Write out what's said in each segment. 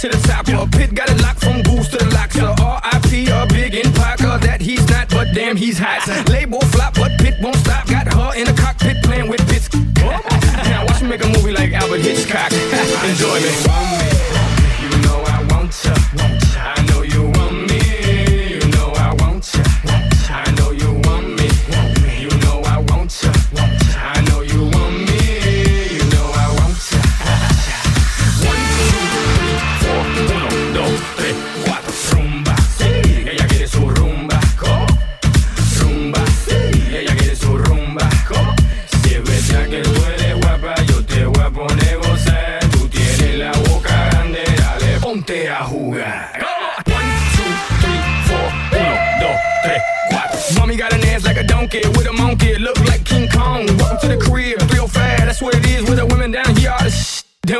to the top. Well, Pitt got it locked from booze to the locks. So R.I.P. a big in Parker that he's not, but damn, he's hot. Label flop, but Pitt won't stop. Got her in the cockpit playing with bits. now watch me make a movie like Alfred Hitchcock. Enjoy me.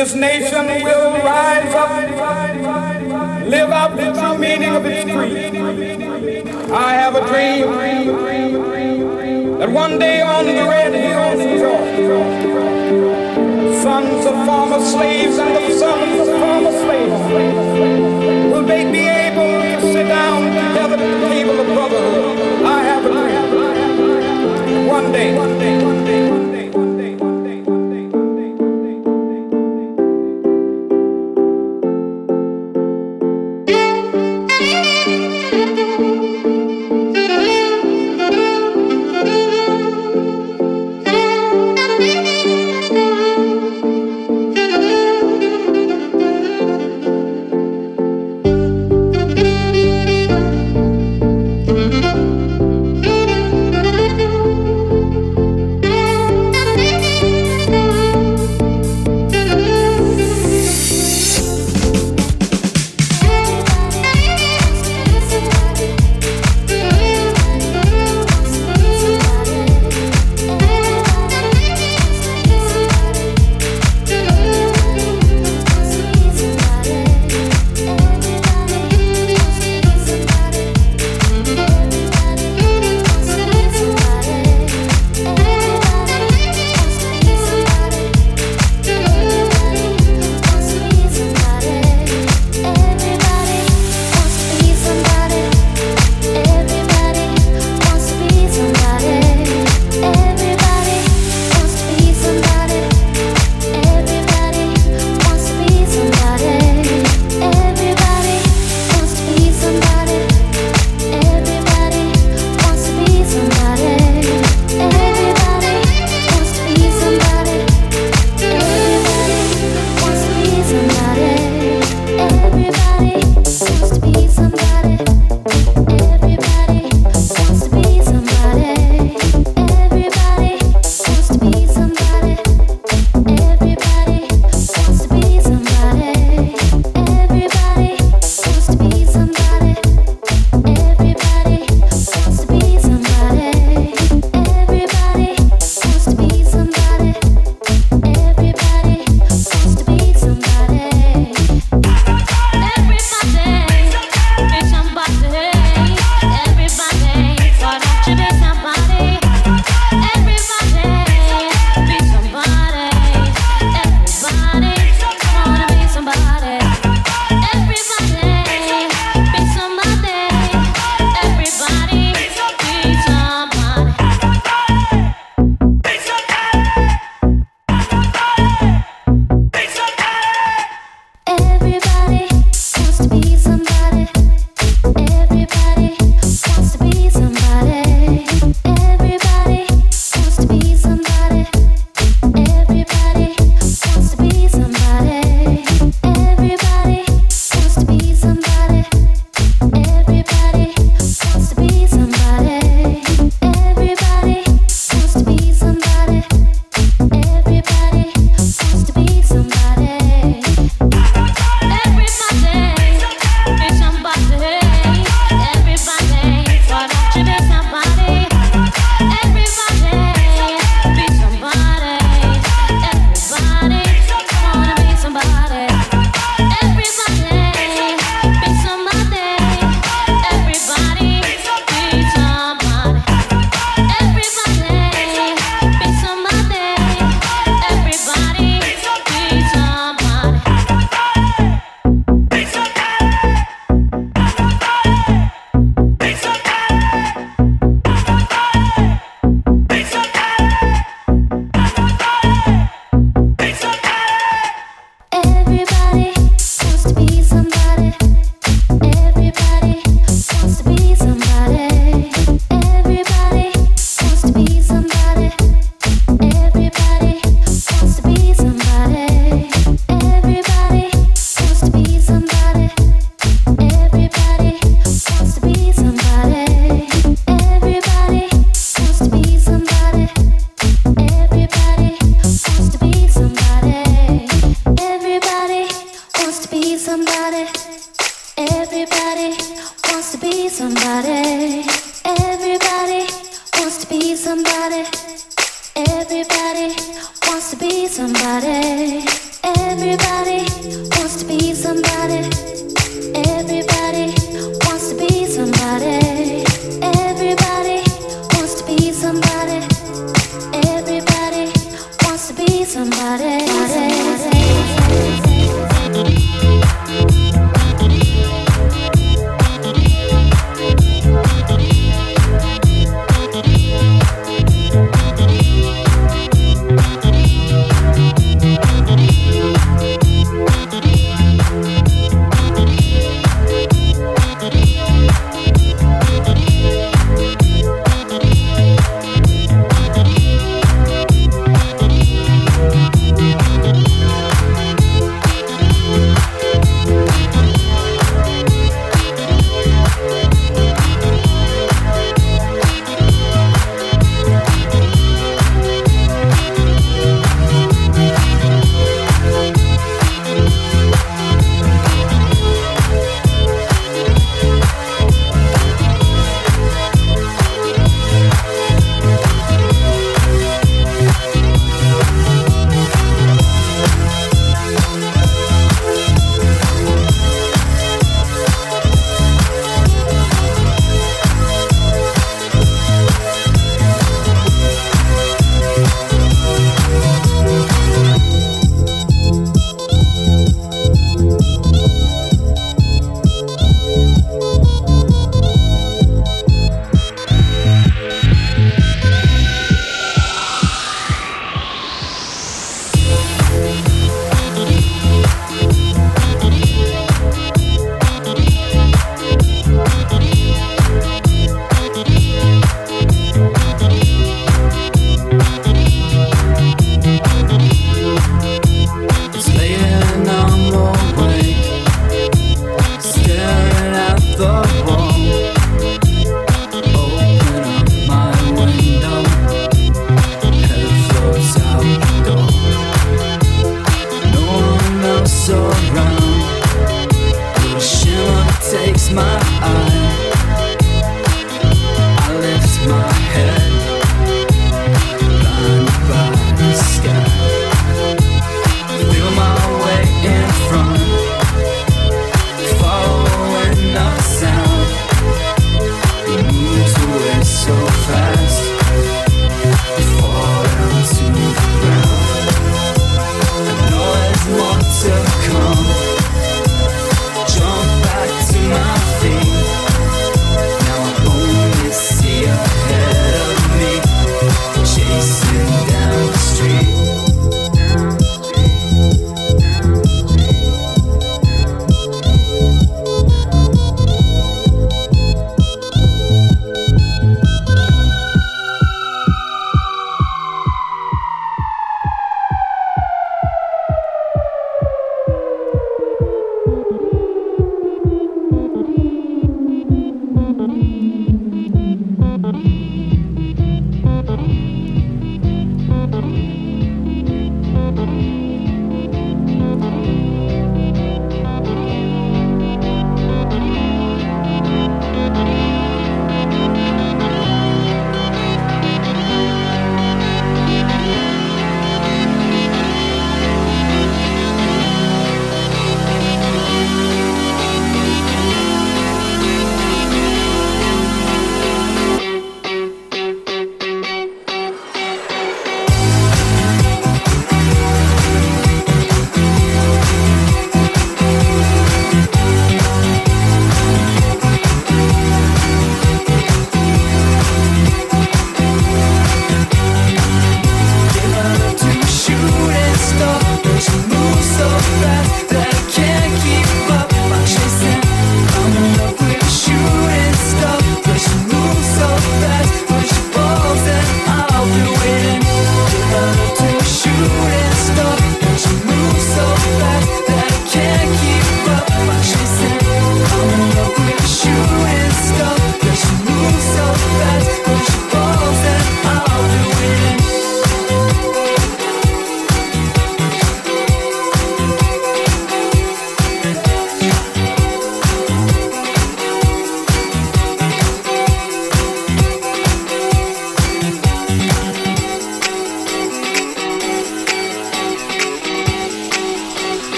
This nation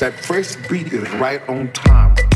that first beat is right on time.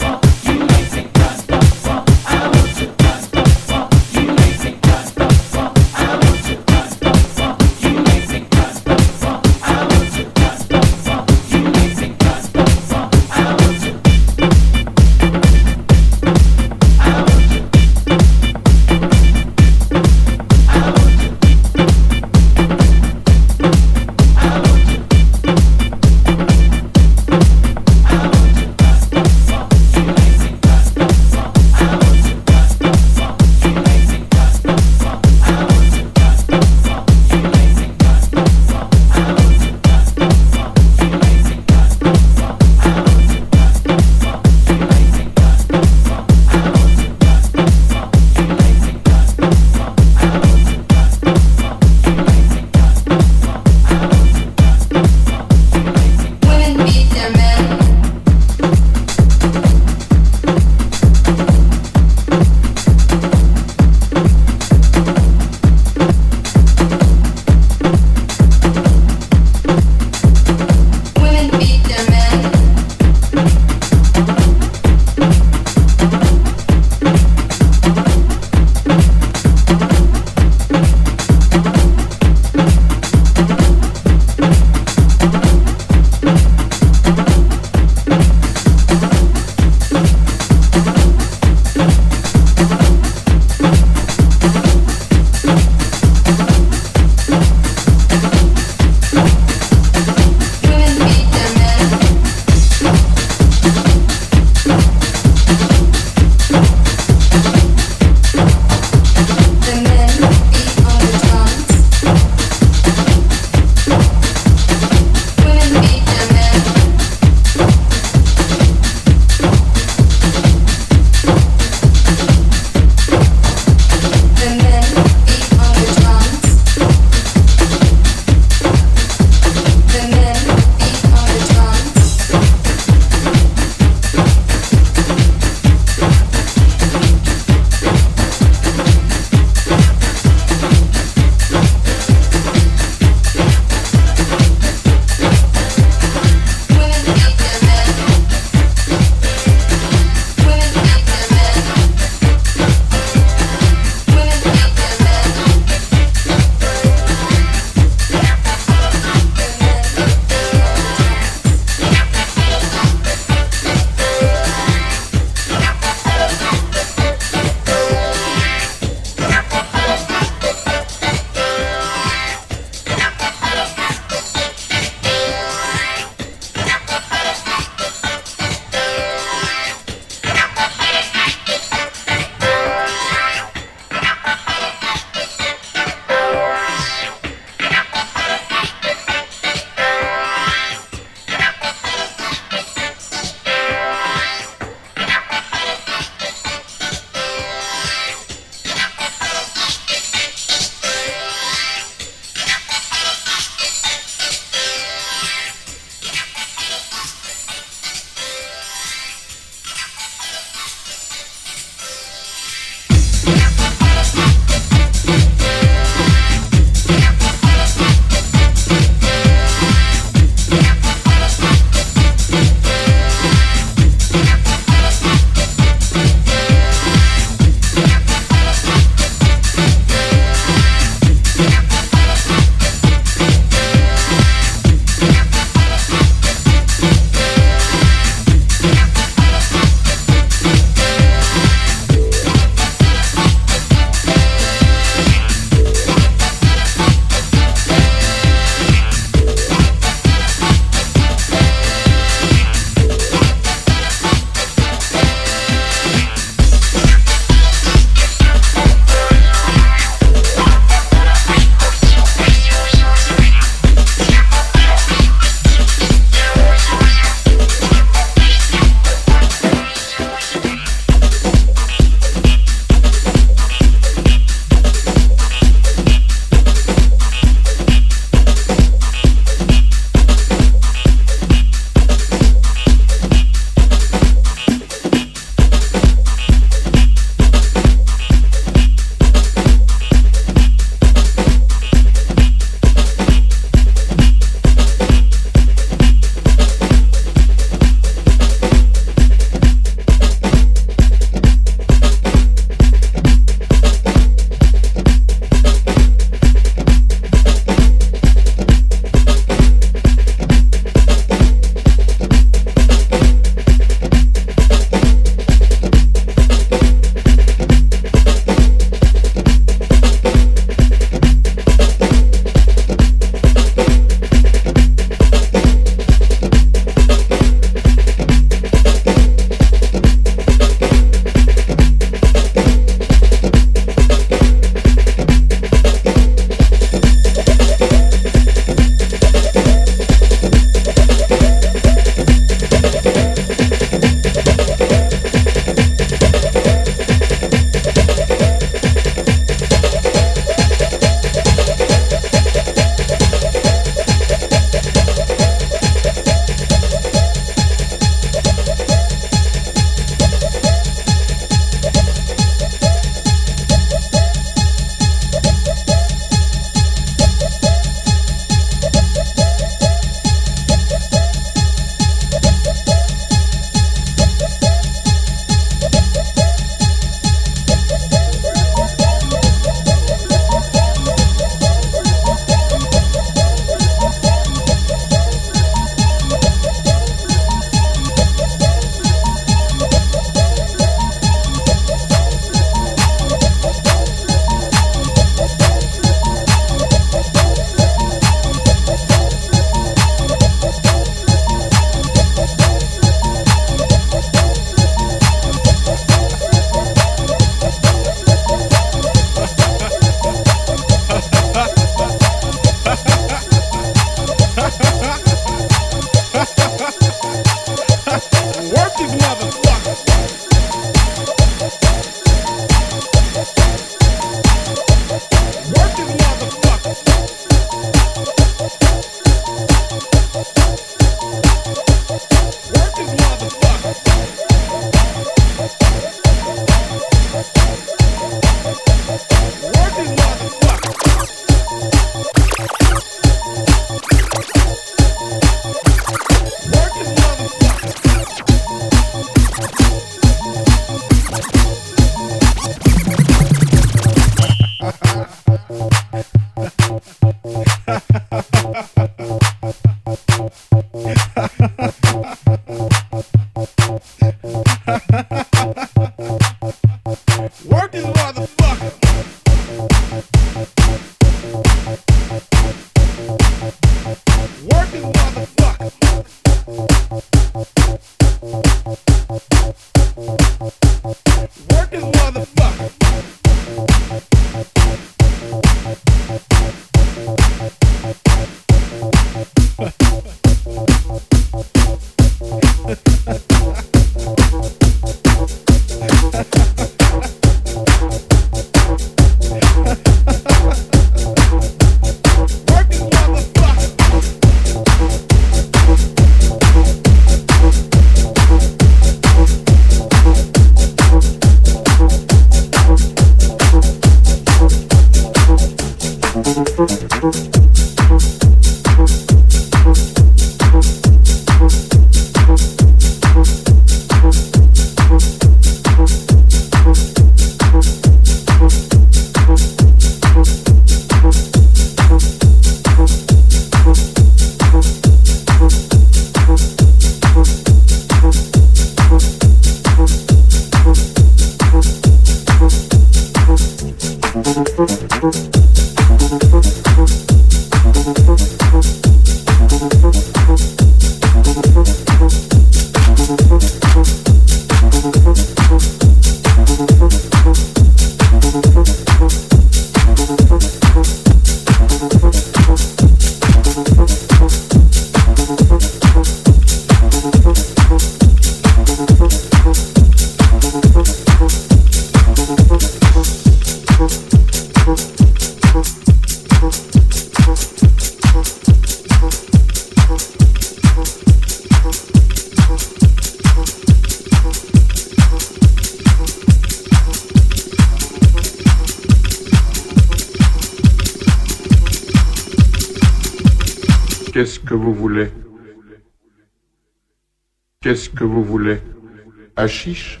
Hachiche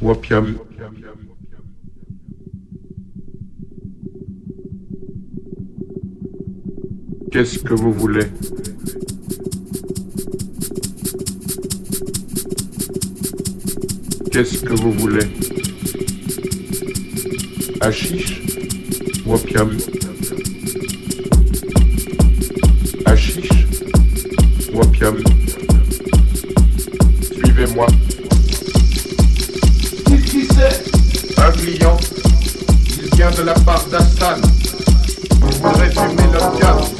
ou opium Qu'est-ce que vous voulez? Qu'est-ce que vous voulez? Hachiche ou opium Hachiche ou opium Suivez-moi. Il vient de la part d'Astan. Il voudrait fumer l'opium.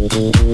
Mm-hmm.